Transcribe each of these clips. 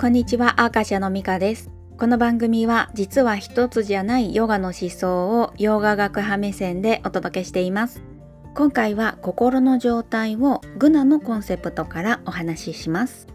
こんにちは、アーカシャのミカです。この番組は実は一つじゃないヨガの思想をヨガ学派目線でお届けしています。今回は心の状態をグナのコンセプトからお話しします。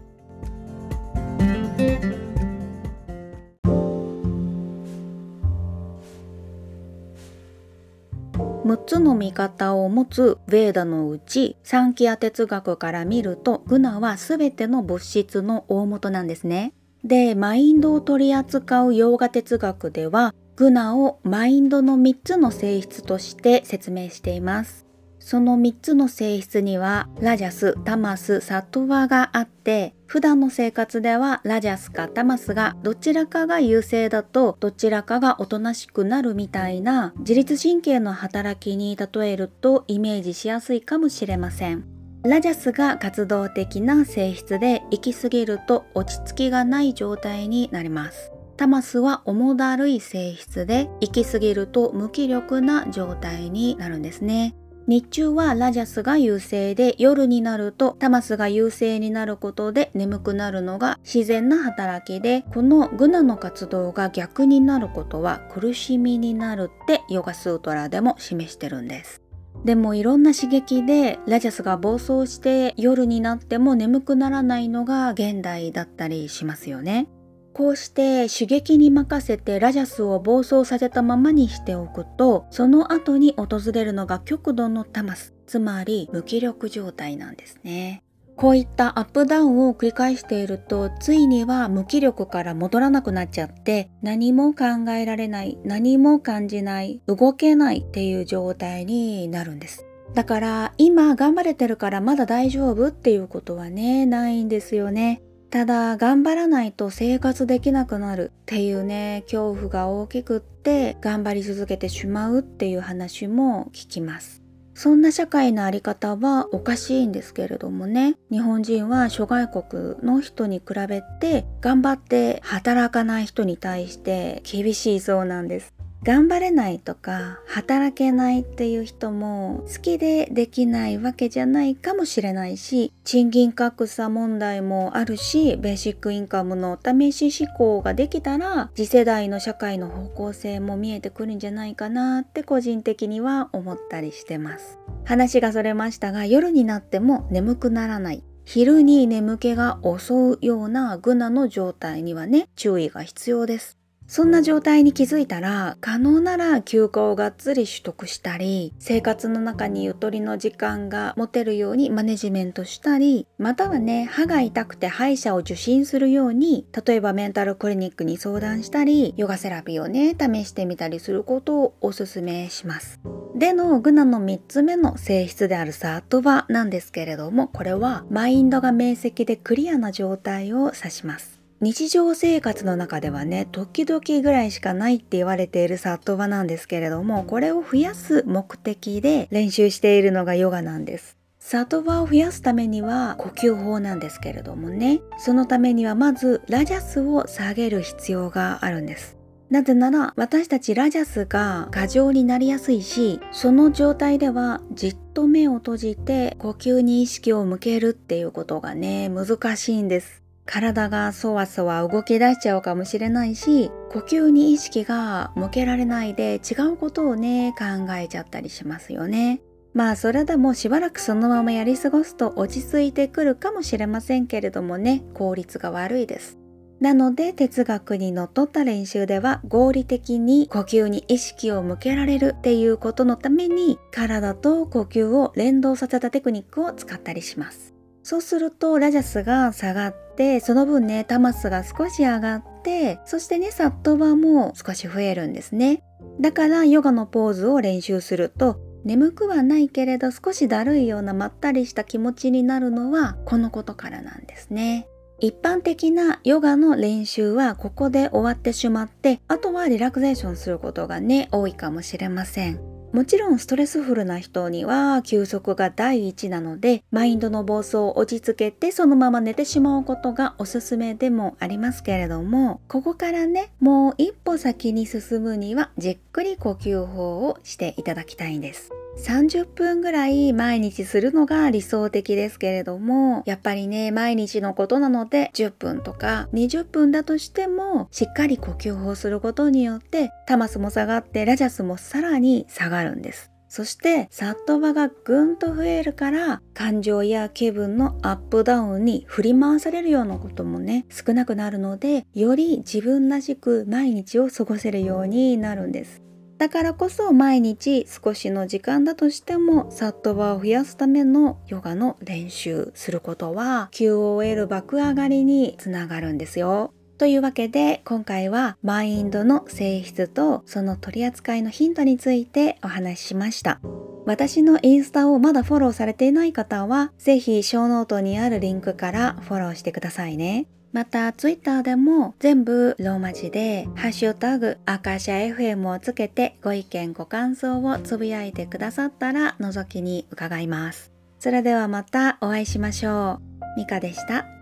6つの見方を持つヴェーダのうちサンキア哲学から見るとグナは全ての物質の大元なんですね。でマインドを取り扱うヨーガ哲学ではグナをマインドの3つの性質として説明しています。その3つの性質にはラジャス、タマス、サトワがあって普段の生活ではラジャスかタマスがどちらかが優勢だとどちらかがおとなしくなるみたいな自律神経の働きに例えるとイメージしやすいかもしれません。ラジャスが活動的な性質で行き過ぎると落ち着きがない状態になります。タマスは重だるい性質で行き過ぎると無気力な状態になるんですね。日中はラジャスが優勢で夜になるとタマスが優勢になることで眠くなるのが自然な働きでこのグナの活動が逆になることは苦しみになるってヨガスートラでも示してるんです。でもいろんな刺激でラジャスが暴走して夜になっても眠くならないのが現代だったりしますよね。こうして刺激に任せてラジャスを暴走させたままにしておくとその後に訪れるのが極度のタマスつまり無気力状態なんですね。こういったアップダウンを繰り返しているとついには無気力から戻らなくなっちゃって何も考えられない何も感じない動けないっていう状態になるんです。だから今頑張れてるからまだ大丈夫っていうことはねないんですよね。ただ頑張らないと生活できなくなるっていうね恐怖が大きくって頑張り続けてしまうっていう話も聞きます。そんな社会のあり方はおかしいんですけれどもね日本人は諸外国の人に比べて頑張って働かない人に対して厳しいそうなんです。頑張れないとか働けないっていう人も好きでできないわけじゃないかもしれないし賃金格差問題もあるしベーシックインカムの試し思考ができたら次世代の社会の方向性も見えてくるんじゃないかなって個人的には思ったりしてます。話がそれましたが夜になっても眠くならない。昼に眠気が襲うようなグナの状態にはね注意が必要です。そんな状態に気づいたら可能なら休暇をがっつり取得したり生活の中にゆとりの時間が持てるようにマネジメントしたりまたはね歯が痛くて歯医者を受診するように例えばメンタルクリニックに相談したりヨガセラピーをね試してみたりすることをおすすめします。でのグナの3つ目の性質であるサートバなんですけれどもこれはマインドが明晰でクリアな状態を指します。日常生活の中ではね時々ぐらいしかないって言われているサットバなんですけれどもこれを増やす目的で練習しているのがヨガなんです。サトバを増やすためには呼吸法なんですけれどもね。そのためにはまずラジャスを下げる必要があるんです。なぜなら私たちラジャスが過剰になりやすいしその状態ではじっと目を閉じて呼吸に意識を向けるっていうことがね難しいんです。体がそわそわ動き出しちゃうかもしれないし呼吸に意識が向けられないで違うことをね考えちゃったりしますよね。まあそれでもしばらくそのままやり過ごすと落ち着いてくるかもしれませんけれどもね効率が悪いです。なので哲学にのっとった練習では合理的に呼吸に意識を向けられるっていうことのために体と呼吸を連動させたテクニックを使ったりします。そうするとラジャスが下がってその分ねタマスが少し上がってそしてねサットバも少し増えるんですね。だからヨガのポーズを練習すると眠くはないけれど少しだるいようなまったりした気持ちになるのはこのことからなんですね。一般的なヨガの練習はここで終わってしまってあとはリラクゼーションすることがね多いかもしれません。もちろんストレスフルな人には休息が第一なのでマインドの暴走を落ち着けてそのまま寝てしまうことがおすすめでもありますけれどもここからねもう一歩先に進むにはじっくり呼吸法をしていただきたいんです。30分ぐらい毎日するのが理想的ですけれどもやっぱりね毎日のことなので10分とか20分だとしてもしっかり呼吸法することによってタマスも下がってラジャスもさらに下がるんです。そしてサットバがぐんと増えるから感情や気分のアップダウンに振り回されるようなこともね少なくなるのでより自分らしく毎日を過ごせるようになるんです。だからこそ毎日少しの時間だとしてもサットバを増やすためのヨガの練習することは QOL 爆上がりにつながるんですよ。というわけで今回はマインドの性質とその取り扱いのヒントについてお話ししました。私のインスタをまだフォローされていない方は是非ショーノートにあるリンクからフォローしてくださいね。また Twitter でも全部ローマ字でハッシュタグアカシャ FM をつけてご意見ご感想をつぶやいてくださったら覗きに伺います。それではまたお会いしましょう。ミカでした。